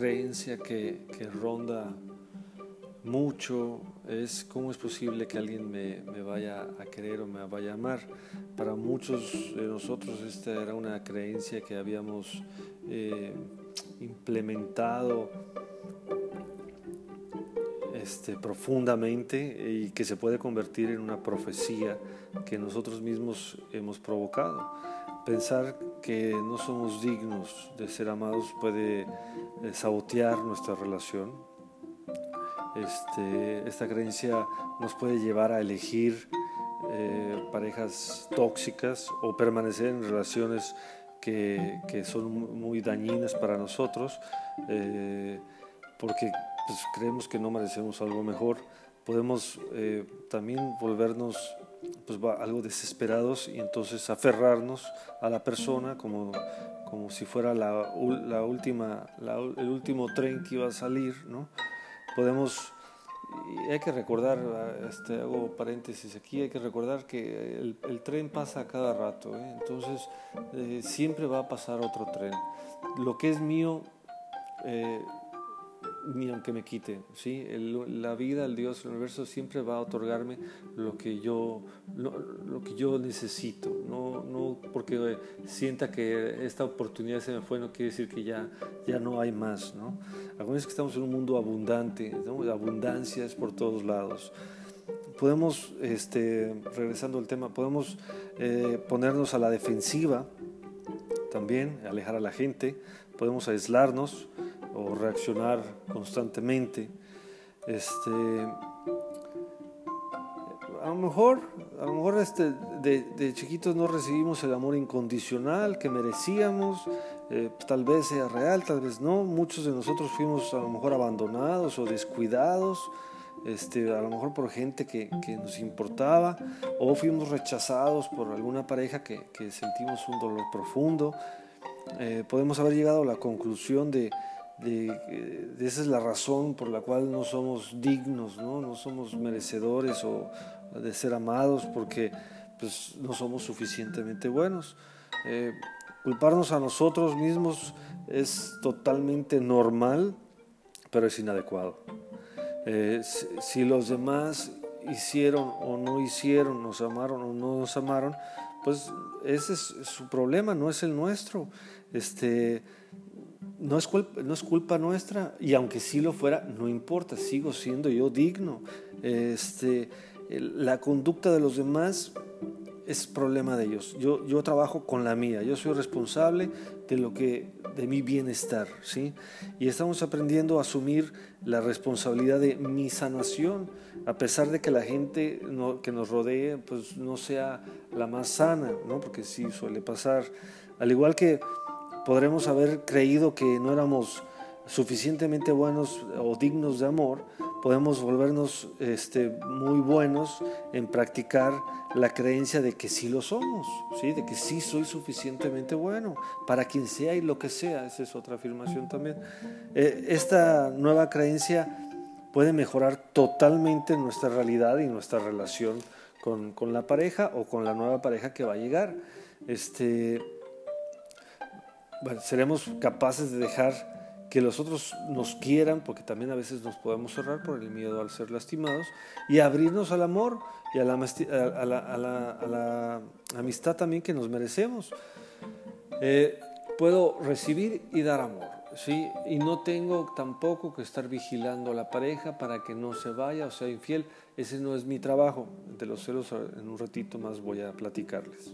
creencia que, ronda mucho es cómo es posible que alguien me, vaya a querer o me vaya a amar. Para muchos de nosotros esta era una creencia que habíamos eh, implementado este, profundamente y que se puede convertir en una profecía que nosotros mismos hemos provocado. Pensar que no somos dignos de ser amados puede eh, sabotear nuestra relación. Este, esta creencia nos puede llevar a elegir eh, parejas tóxicas o permanecer en relaciones que, son muy dañinas para nosotros, eh, porque pues, creemos que no merecemos algo mejor. Podemos también volvernos pues algo desesperados y entonces aferrarnos a la persona como, como si fuera la, última, el último tren que iba a salir, ¿no? Podemos, hay que recordar, este, hago paréntesis aquí, hay que recordar que el, el tren pasa cada rato, ¿eh? entonces eh, siempre va a pasar otro tren. Lo que es mío, eh, ni aunque me quite. ¿sí? la vida, el Dios, el universo siempre va a otorgarme lo que yo, lo, que yo necesito. No, no porque sienta que esta oportunidad se me fue, no quiere decir que ya, ya no hay más. ¿no? Acuérdense que estamos en un mundo abundante, ¿no? abundancia por todos lados. Podemos, este, regresando al tema, podemos eh, ponernos a la defensiva también, alejar a la gente, podemos aislarnos, o reaccionar constantemente. Este, a lo mejor, a lo mejor este, de, chiquitos no recibimos el amor incondicional que merecíamos, eh, tal vez sea real, tal vez no. Muchos de nosotros fuimos a lo mejor abandonados o descuidados, este, a lo mejor por gente que, que nos importaba, o fuimos rechazados por alguna pareja que, que sentimos un dolor profundo. Eh, podemos haber llegado a la conclusión de, de, esa es la razón por la cual no somos dignos, no, no somos merecedores o de ser amados porque pues, no somos suficientemente buenos. Eh, culparnos a nosotros mismos es totalmente normal, pero es inadecuado. Eh, si, los demás hicieron o no hicieron, nos amaron o no nos amaron, pues ese es su problema, no es el nuestro. Este, no es, culpa, no es culpa nuestra y aunque sí lo fuera, no importa, sigo siendo yo digno. Este, la conducta de los demás es problema de ellos. Yo, yo trabajo con la mía, yo soy responsable de lo que de mi bienestar, ¿sí? Y estamos aprendiendo a asumir la responsabilidad de mi sanación, a pesar de que la gente que nos rodee pues no sea la más sana, ¿no? Porque sí suele pasar. Al igual que podremos haber creído que no éramos suficientemente buenos o dignos de amor, podemos volvernos este, muy buenos en practicar la creencia de que sí lo somos, ¿sí? de que sí soy suficientemente bueno para quien sea y lo que sea. Esa es otra afirmación también. Eh, esta nueva creencia puede mejorar totalmente nuestra realidad y nuestra relación con, con la pareja o con la nueva pareja que va a llegar. Este, bueno, seremos capaces de dejar que los otros nos quieran, porque también a veces nos podemos cerrar por el miedo al ser lastimados, y abrirnos al amor y a la, amistad también que nos merecemos. Eh, puedo recibir y dar amor, ¿sí? Y no tengo tampoco que estar vigilando a la pareja para que no se vaya o sea infiel. Ese no es mi trabajo. De los celos en un ratito más voy a platicarles.